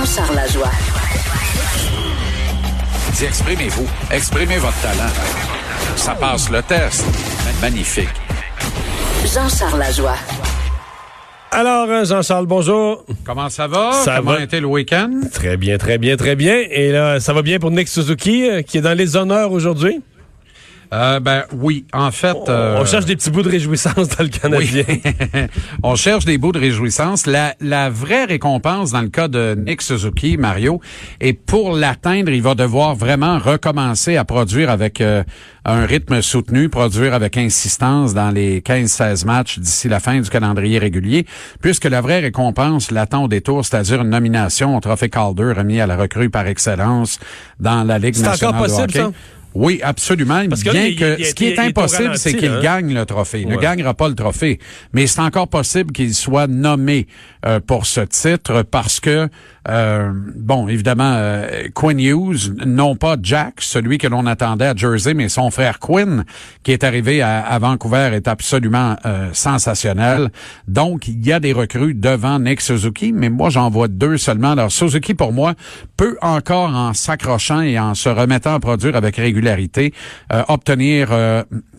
Jean-Charles Lajoie. Dis, exprimez-vous. Exprimez votre talent. Ça passe le test. Magnifique. Jean-Charles Lajoie. Alors, euh, Jean-Charles, bonjour. Comment ça va? Ça Comment va? a été le week-end? Très bien, très bien, très bien. Et là, ça va bien pour Nick Suzuki, euh, qui est dans les honneurs aujourd'hui? Euh, ben oui, en fait... euh, On cherche des petits bouts de réjouissance dans le Canadien. Oui. On cherche des bouts de réjouissance. La, la vraie récompense dans le cas de Nick Suzuki, Mario, et pour l'atteindre, il va devoir vraiment recommencer à produire avec euh, un rythme soutenu, produire avec insistance dans les 15-16 matchs d'ici la fin du calendrier régulier, puisque la vraie récompense l'attend au détour, c'est-à-dire une nomination au Trophée Calder remis à la recrue par excellence dans la Ligue C'est nationale encore possible, de hockey. ça? Oui, absolument. Parce que Bien il- que il- ce qui il- est impossible, c'est qu'il hein? gagne le trophée. Il ne gagnera pas le trophée. Mais c'est encore possible qu'il soit nommé euh, pour ce titre parce que, euh, bon, évidemment, euh, Quinn Hughes, non pas Jack, celui que l'on attendait à Jersey, mais son frère Quinn, qui est arrivé à, Vancouver, est absolument euh, sensationnel. Donc, il y a des recrues devant Nick Suzuki, mais moi, j'en vois deux seulement. Alors, Suzuki, pour moi, peut encore, en s'accrochant et en se remettant à produire avec régularité, obtenir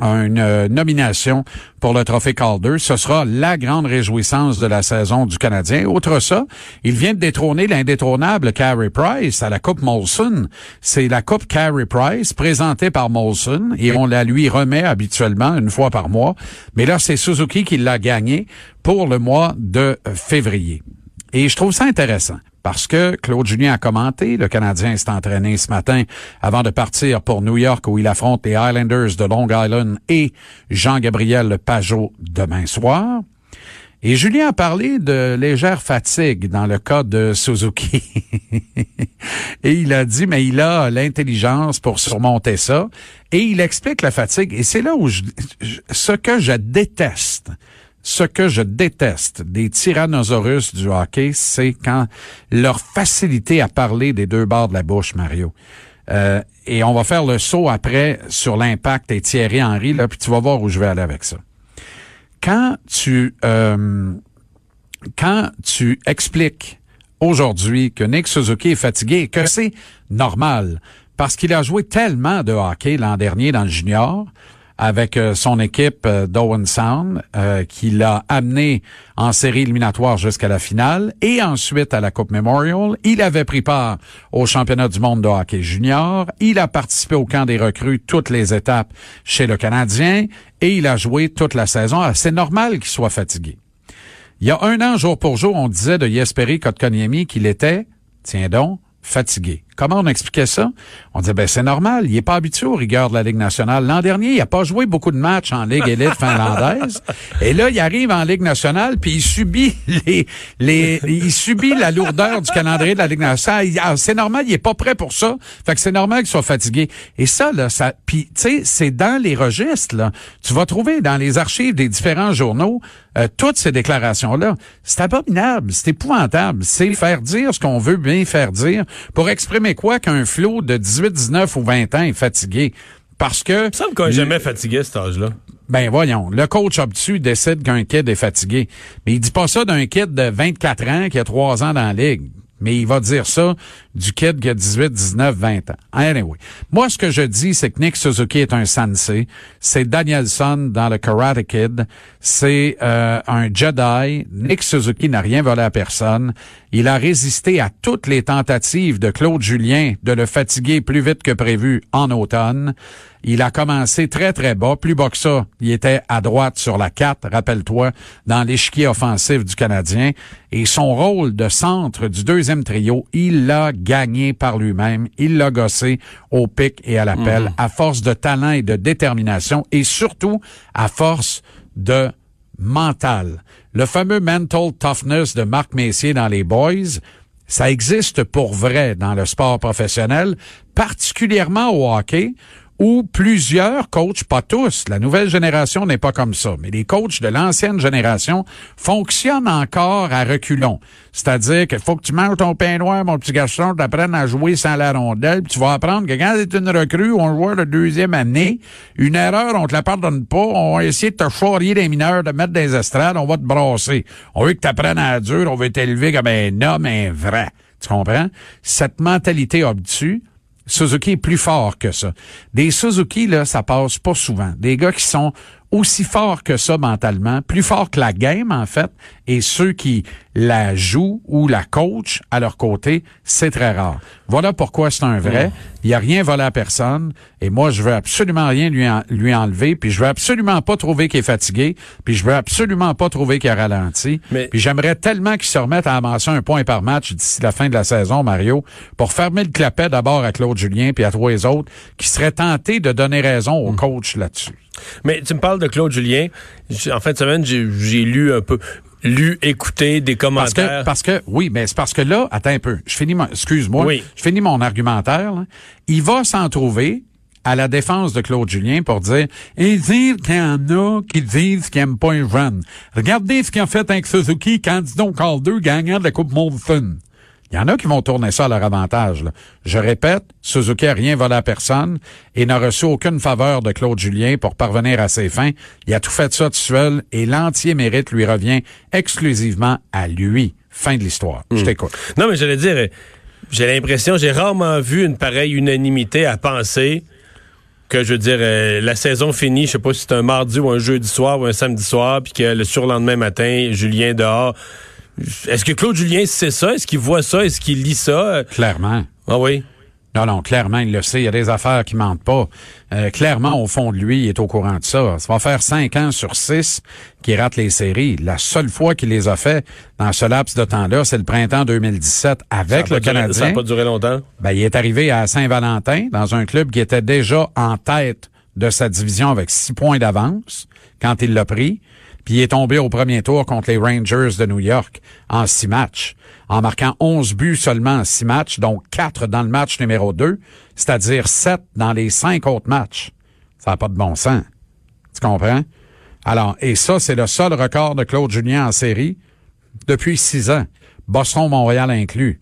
une euh, nomination pour le trophée Calder. Ce sera la grande réjouissance de la saison du Canadien. Outre ça, il vient de détrôner l'indétrônable Carey Price à la Coupe Molson. C'est la Coupe Carey Price présentée par Molson et on la lui remet habituellement une fois par mois. Mais là, c'est Suzuki qui l'a gagné pour le mois de février. Et je trouve ça intéressant parce que Claude Julien a commenté, le Canadien s'est entraîné ce matin avant de partir pour New York où il affronte les Islanders de Long Island et Jean-Gabriel Pajot demain soir. Et Julien a parlé de légère fatigue dans le cas de Suzuki. et il a dit, mais il a l'intelligence pour surmonter ça. Et il explique la fatigue. Et c'est là où je, ce que je déteste, ce que je déteste des tyrannosaurus du hockey, c'est quand leur facilité à parler des deux bords de la bouche, Mario. Euh, et on va faire le saut après sur l'impact et Thierry Henry, là, puis tu vas voir où je vais aller avec ça. Quand tu euh, quand tu expliques aujourd'hui que Nick Suzuki est fatigué et que c'est normal parce qu'il a joué tellement de hockey l'an dernier dans le junior avec euh, son équipe euh, d'Owen Sound euh, qui l'a amené en série éliminatoire jusqu'à la finale et ensuite à la Coupe Memorial. Il avait pris part au championnat du monde de hockey junior. Il a participé au camp des recrues toutes les étapes chez le Canadien et il a joué toute la saison. Alors, C'est normal qu'il soit fatigué. Il y a un an, jour pour jour, on disait de Jesperi Kotkaniemi qu'il était, tiens donc, fatigué. Comment on expliquait ça? On disait, ben, c'est normal. Il est pas habitué aux rigueurs de la Ligue nationale. L'an dernier, il a pas joué beaucoup de matchs en Ligue élite finlandaise. Et là, il arrive en Ligue nationale, puis il subit les, les, il subit la lourdeur du calendrier de la Ligue nationale. Ah, C'est normal, il est pas prêt pour ça. Fait que c'est normal qu'il soit fatigué. Et ça, là, ça, puis, tu sais, c'est dans les registres, là. Tu vas trouver dans les archives des différents journaux, euh, toutes ces déclarations-là. C'est abominable, c'est épouvantable. C'est faire dire ce qu'on veut bien faire dire pour exprimer quoi qu'un flot de 18, 19 ou 20 ans est fatigué. Parce que... Il me semble qu'on n'est jamais fatigué à cet âge-là. Ben voyons, le coach obtus décide qu'un kid est fatigué. Mais il dit pas ça d'un kid de 24 ans qui a 3 ans dans la ligue. Mais il va dire ça du kid qui a 18, 19, 20 ans. Anyway. Moi, ce que je dis, c'est que Nick Suzuki est un sensei. C'est Danielson dans le Karate Kid. C'est euh, un Jedi. Nick Suzuki n'a rien volé à personne. Il a résisté à toutes les tentatives de Claude Julien de le fatiguer plus vite que prévu en automne. Il a commencé très, très bas. Plus bas que ça, il était à droite sur la 4, rappelle-toi, dans l'échiquier offensif du Canadien. Et son rôle de centre du deuxième trio, il l'a gagné par lui-même. Il l'a gossé au pic et à l'appel, à force de talent et de détermination, et surtout à force de mental. Le fameux mental toughness de Marc Messier dans les Boys, ça existe pour vrai dans le sport professionnel, particulièrement au hockey, où plusieurs coachs, pas tous, la nouvelle génération n'est pas comme ça, mais les coachs de l'ancienne génération fonctionnent encore à reculons. C'est-à-dire qu'il faut que tu manges ton pain noir, mon petit garçon, t'apprennes à jouer sans la rondelle, puis tu vas apprendre que quand t'es une recrue, on joue de deuxième année, une erreur, on te la pardonne pas, on va essayer de te charrier des mineurs, de mettre des estrades, on va te brasser. On veut que t'apprennes à la on veut t'élever comme un homme, un vrai. Tu comprends? Cette mentalité obtue, Suzuki est plus fort que ça. Des Suzuki, là, ça passe pas souvent. Des gars qui sont aussi forts que ça mentalement, plus forts que la game, en fait, et ceux qui la jouent ou la coachent à leur côté, c'est très rare. Voilà pourquoi c'est un vrai. Il n'y a rien volé à personne, et moi, je veux absolument rien lui, lui enlever, puis je veux absolument pas trouver qu'il est fatigué, puis je veux absolument pas trouver qu'il a ralenti. Mais... Puis j'aimerais tellement qu'il se remette à amasser un point par match d'ici la fin de la saison, Mario, pour fermer le clapet d'abord à Claude Julien, puis à trois autres, qui seraient tentés de donner raison au coach là-dessus. Mais tu me parles de Claude Julien. En fin de semaine, j'ai lu un peu lu, écouté des commentaires. Parce que, parce que oui, mais c'est parce que là, attends un peu. Je finis mon, excuse-moi. Oui. Je finis mon argumentaire. Il va s'en trouver à la défense de Claude Julien pour dire et dire qu'il y en a qui disent qu'ils n'aiment pas un jeune. Regardez ce qu'il a fait avec Suzuki quand donc Calder gagnant de la Coupe Molson. Il y en a qui vont tourner ça à leur avantage. Je répète, Suzuki n'a rien volé à personne et n'a reçu aucune faveur de Claude Julien pour parvenir à ses fins. Il a tout fait ça tout seul et l'entier mérite lui revient exclusivement à lui. Fin de l'histoire. Je hmm. t'écoute. Non, mais j'allais dire, j'ai l'impression, j'ai rarement vu une pareille unanimité à penser que je veux dire euh, la saison finie, je sais pas si c'est un mardi ou un jeudi soir ou un samedi soir, puis que le surlendemain matin, Julien dehors est-ce que Claude Julien sait ça? Est-ce qu'il voit ça? Est-ce qu'il lit ça? Clairement. Ah oui? Non, non, clairement, il le sait. Il y a des affaires qui mentent pas. Euh, clairement, au fond de lui, il est au courant de ça. Ça va faire cinq ans sur six qu'il rate les séries. La seule fois qu'il les a fait dans ce laps de temps-là, c'est le printemps 2017 avec le Canadien. ça n'a pas duré longtemps. Ben, il est arrivé à Saint-Valentin dans un club qui était déjà en tête de sa division avec six points d'avance quand il l'a pris. Puis il est tombé au premier tour contre les Rangers de New York en six matchs, en marquant onze buts seulement en six matchs, donc quatre dans le match numéro deux, c'est-à-dire sept dans les cinq autres matchs. Ça n'a pas de bon sens. Tu comprends? Alors, et ça, c'est le seul record de Claude Julien en série depuis six ans. Boston-Montréal inclus.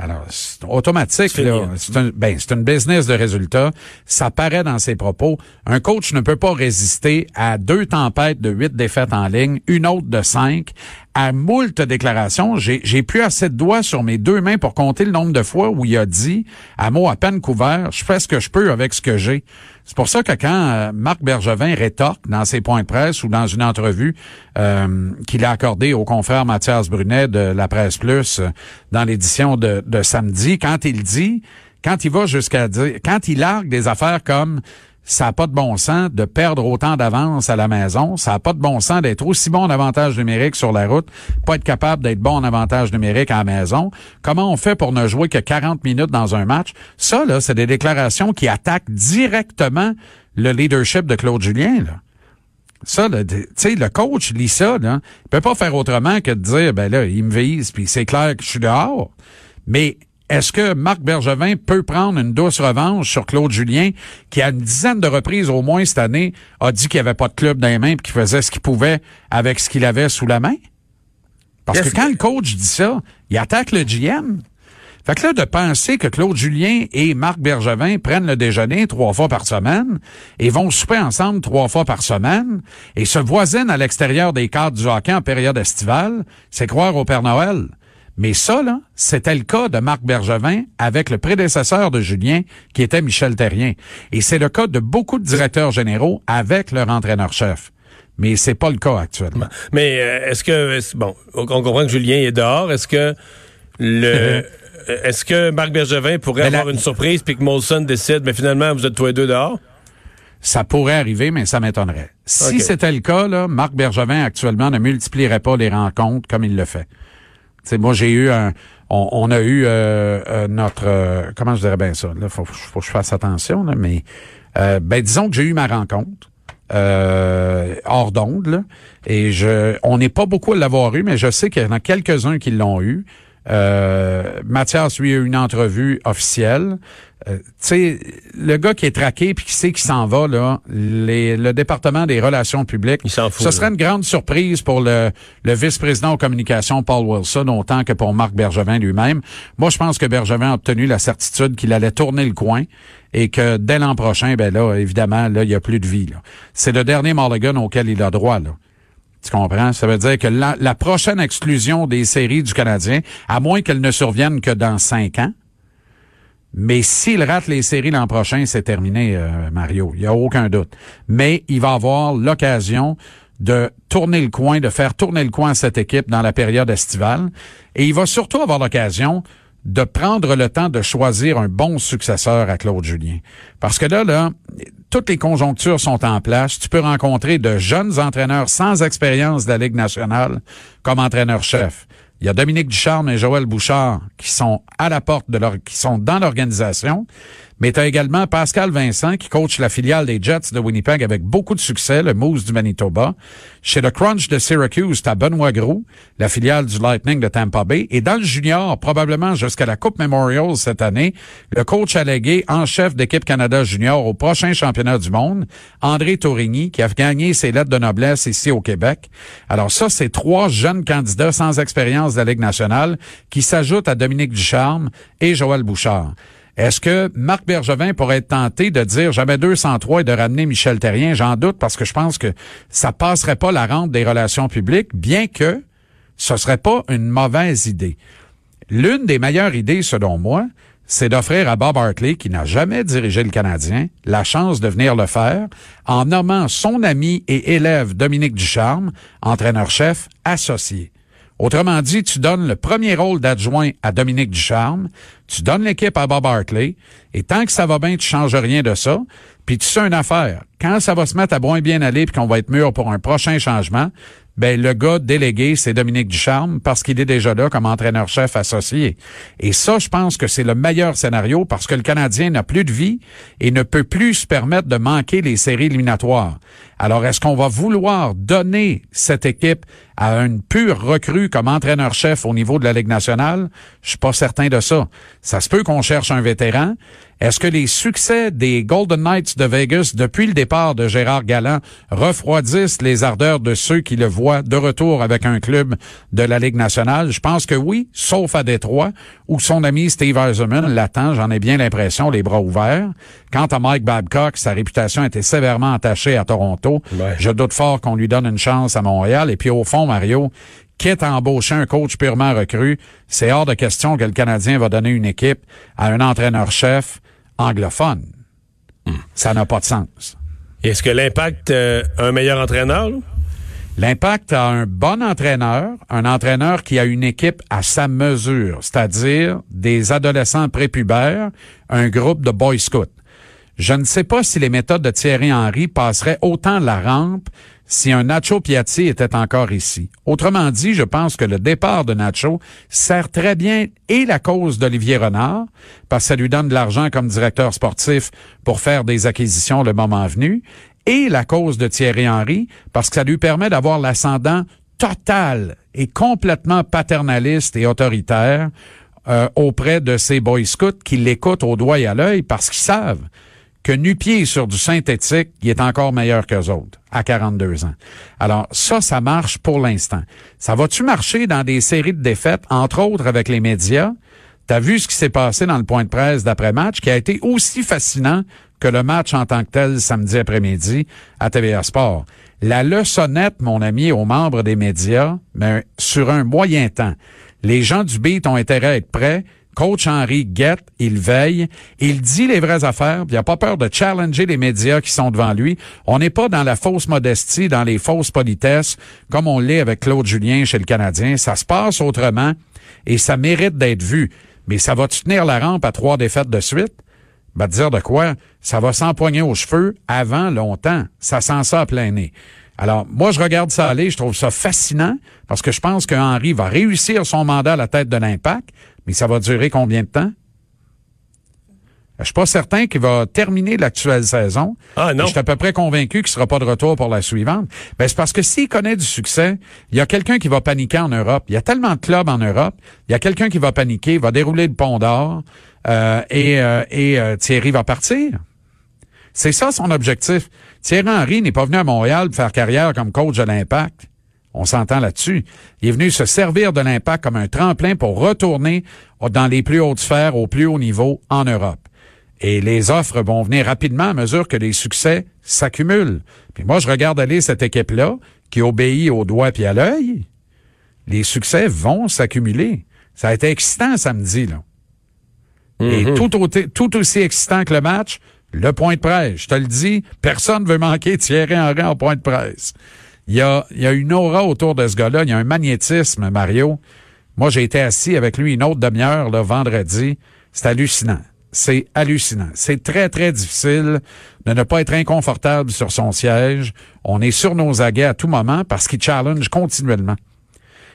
Alors, c'est automatique, là. C'est un, ben, c'est une business de résultats. Ça paraît dans ses propos. Un coach ne peut pas résister à deux tempêtes de huit défaites en ligne, une autre de cinq, à moult déclarations. J'ai, plus assez de doigts sur mes deux mains pour compter le nombre de fois où il a dit, à mots à peine couverts, je fais ce que je peux avec ce que j'ai. C'est pour ça que quand euh, Marc Bergevin rétorque dans ses points de presse ou dans une entrevue euh, qu'il a accordée au confrère Mathias Brunet de la Presse Plus euh, dans l'édition de, de samedi, quand il dit, quand il va jusqu'à dire, quand il largue des affaires comme ça n'a pas de bon sens de perdre autant d'avance à la maison. Ça n'a pas de bon sens d'être aussi bon en avantage numérique sur la route, pas être capable d'être bon en avantage numérique à la maison. Comment on fait pour ne jouer que 40 minutes dans un match? Ça, là, c'est des déclarations qui attaquent directement le leadership de Claude Julien, là. Ça, tu sais, le coach lit ça, là. Il peut pas faire autrement que de dire, ben là, il me vise, puis c'est clair que je suis dehors. Mais est-ce que Marc Bergevin peut prendre une douce revanche sur Claude Julien, qui à une dizaine de reprises au moins cette année a dit qu'il n'y avait pas de club dans les mains et qu'il faisait ce qu'il pouvait avec ce qu'il avait sous la main? Parce que quand le coach dit ça, il attaque le GM. Fait que là, de penser que Claude Julien et Marc Bergevin prennent le déjeuner trois fois par semaine et vont souper ensemble trois fois par semaine et se voisinent à l'extérieur des cadres du hockey en période estivale, c'est croire au Père Noël. Mais ça, là, c'était le cas de Marc Bergevin avec le prédécesseur de Julien, qui était Michel Terrien. Et c'est le cas de beaucoup de directeurs généraux avec leur entraîneur-chef. Mais c'est pas le cas actuellement. Mais euh, est-ce que bon, on comprend que Julien est dehors. Est-ce que le est-ce que Marc Bergevin pourrait avoir une surprise puis que Molson décide, mais finalement vous êtes tous les deux dehors? Ça pourrait arriver, mais ça m'étonnerait. Si c'était le cas, là, Marc Bergevin actuellement ne multiplierait pas les rencontres comme il le fait moi, j'ai eu un... On, a eu euh, euh, notre... Euh, comment je dirais bien ça? Là, faut, faut que je fasse attention, là, mais... ben, disons que j'ai eu ma rencontre. hors d'onde, et je, on n'est pas beaucoup à l'avoir eu, mais je sais qu'il y en a quelques-uns qui l'ont eu. Euh, Mathias, lui, a eu une entrevue officielle. Euh, tu sais, le gars qui est traqué puis qui sait qu'il s'en va, là, le département des relations publiques, Il s'en fout, ce serait une grande surprise pour le, le vice-président aux communications, Paul Wilson, autant que pour Marc Bergevin lui-même. Moi, je pense que Bergevin a obtenu la certitude qu'il allait tourner le coin et que dès l'an prochain, ben là, évidemment, là, il n'y a plus de vie. C'est le dernier Mulligan auquel il a droit. Là. Tu comprends? Ça veut dire que la, la prochaine exclusion des séries du Canadien, à moins qu'elle ne survienne que dans cinq ans, mais s'il rate les séries l'an prochain, c'est terminé, euh, Mario. Il n'y a aucun doute. Mais il va avoir l'occasion de tourner le coin, de faire tourner le coin à cette équipe dans la période estivale. Et il va surtout avoir l'occasion de prendre le temps de choisir un bon successeur à Claude Julien. Parce que là, là, toutes les conjonctures sont en place. Tu peux rencontrer de jeunes entraîneurs sans expérience de la Ligue nationale comme entraîneur-chef. Il y a Dominique Ducharme et Joël Bouchard qui sont à la porte de leur, qui sont dans l'organisation. Mais tu as également Pascal Vincent qui coach la filiale des Jets de Winnipeg avec beaucoup de succès, le Moose du Manitoba. Chez le Crunch de Syracuse, tu as Benoît Groux, la filiale du Lightning de Tampa Bay. Et dans le junior, probablement jusqu'à la Coupe Memorial cette année, le coach allégué en chef d'équipe Canada junior au prochain championnat du monde, André Torigny, qui a gagné ses lettres de noblesse ici au Québec. Alors ça, c'est trois jeunes candidats sans expérience de la Ligue nationale qui s'ajoutent à Dominique Ducharme et Joël Bouchard. Est-ce que Marc Bergevin pourrait être tenté de dire jamais 203 et de ramener Michel Terrien? J'en doute parce que je pense que ça passerait pas la rente des relations publiques, bien que ce serait pas une mauvaise idée. L'une des meilleures idées, selon moi, c'est d'offrir à Bob Hartley, qui n'a jamais dirigé le Canadien, la chance de venir le faire en nommant son ami et élève Dominique Ducharme, entraîneur-chef associé. Autrement dit, tu donnes le premier rôle d'adjoint à Dominique Ducharme, tu donnes l'équipe à Bob Hartley, et tant que ça va bien, tu changes rien de ça. Puis tu sais une affaire, quand ça va se mettre à moins bien aller puis qu'on va être mûr pour un prochain changement, ben le gars délégué, c'est Dominique Ducharme parce qu'il est déjà là comme entraîneur-chef associé. Et ça, je pense que c'est le meilleur scénario parce que le Canadien n'a plus de vie et ne peut plus se permettre de manquer les séries éliminatoires. Alors, est-ce qu'on va vouloir donner cette équipe à une pure recrue comme entraîneur-chef au niveau de la Ligue nationale? Je suis pas certain de ça. Ça se peut qu'on cherche un vétéran. Est-ce que les succès des Golden Knights de Vegas depuis le départ de Gérard Galland refroidissent les ardeurs de ceux qui le voient de retour avec un club de la Ligue nationale? Je pense que oui, sauf à Détroit, où son ami Steve Eisenman l'attend, j'en ai bien l'impression, les bras ouverts. Quant à Mike Babcock, sa réputation était sévèrement attachée à Toronto. Je doute fort qu'on lui donne une chance à Montréal. Et puis au fond, Mario, quitte à embaucher un coach purement recru, c'est hors de question que le Canadien va donner une équipe à un entraîneur-chef anglophone. Ça n'a pas de sens. Est-ce que l'impact euh, un meilleur entraîneur? L'impact a un bon entraîneur, un entraîneur qui a une équipe à sa mesure, c'est-à-dire des adolescents prépubères, un groupe de boy scouts. Je ne sais pas si les méthodes de Thierry Henry passeraient autant la rampe si un Nacho Piatti était encore ici. Autrement dit, je pense que le départ de Nacho sert très bien et la cause d'Olivier Renard, parce que ça lui donne de l'argent comme directeur sportif pour faire des acquisitions le moment venu, et la cause de Thierry Henry, parce que ça lui permet d'avoir l'ascendant total et complètement paternaliste et autoritaire euh, auprès de ces boy scouts qui l'écoutent au doigt et à l'œil parce qu'ils savent que nu-pied sur du synthétique, il est encore meilleur qu'eux autres à 42 ans. Alors ça, ça marche pour l'instant. Ça va-tu marcher dans des séries de défaites, entre autres avec les médias? T'as vu ce qui s'est passé dans le point de presse d'après-match, qui a été aussi fascinant que le match en tant que tel samedi après-midi à TVA Sport. La leçonnette, mon ami, aux membres des médias, mais sur un moyen temps. Les gens du beat ont intérêt à être prêts. Coach Henry guette, il veille, il dit les vraies affaires, il n'a pas peur de challenger les médias qui sont devant lui. On n'est pas dans la fausse modestie, dans les fausses politesses, comme on l'est avec Claude Julien chez le Canadien. Ça se passe autrement et ça mérite d'être vu. Mais ça va tenir la rampe à trois défaites de suite? Ben, dire de quoi? Ça va s'empoigner aux cheveux avant longtemps. Ça sent ça à plein nez. Alors, moi, je regarde ça aller, je trouve ça fascinant parce que je pense que va réussir son mandat à la tête de l'impact, mais ça va durer combien de temps? Je suis pas certain qu'il va terminer l'actuelle saison. Ah non. Je suis à peu près convaincu qu'il sera pas de retour pour la suivante. Ben, c'est parce que s'il connaît du succès, il y a quelqu'un qui va paniquer en Europe. Il y a tellement de clubs en Europe. Il y a quelqu'un qui va paniquer, va dérouler le pont d'or, euh, et, euh, et euh, Thierry va partir. C'est ça son objectif. Thierry Henry n'est pas venu à Montréal pour faire carrière comme coach de l'Impact. On s'entend là-dessus. Il est venu se servir de l'impact comme un tremplin pour retourner dans les plus hautes sphères, au plus haut niveau en Europe. Et les offres vont venir rapidement à mesure que les succès s'accumulent. Puis moi, je regarde aller cette équipe-là, qui obéit au doigt puis à l'œil, les succès vont s'accumuler. Ça a été excitant samedi, là. Et tout, au- tout aussi excitant que le match, le point de presse. Je te le dis, personne ne veut manquer Thierry Henry en point de presse. Il y a, une aura autour de ce gars-là. Il y a un magnétisme, Mario. Moi, j'ai été assis avec lui une autre demi-heure, là, vendredi. C'est hallucinant. C'est hallucinant. C'est très, très difficile de ne pas être inconfortable sur son siège. On est sur nos aguets à tout moment parce qu'il challenge continuellement.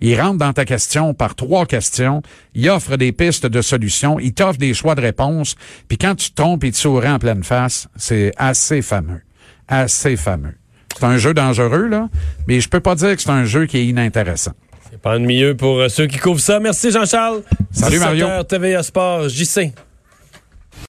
Il rentre dans ta question par trois questions. Il offre des pistes de solutions. Il t'offre des choix de réponses. Puis quand tu te trompes, il te en pleine face. C'est assez fameux. Assez fameux. C'est un jeu dangereux, là, mais je peux pas dire que c'est un jeu qui est inintéressant. C'est pas ennuyeux pour euh, ceux qui couvrent ça. Merci Jean-Charles. Salut, Mario. 17 heures, TVA Sport, JC.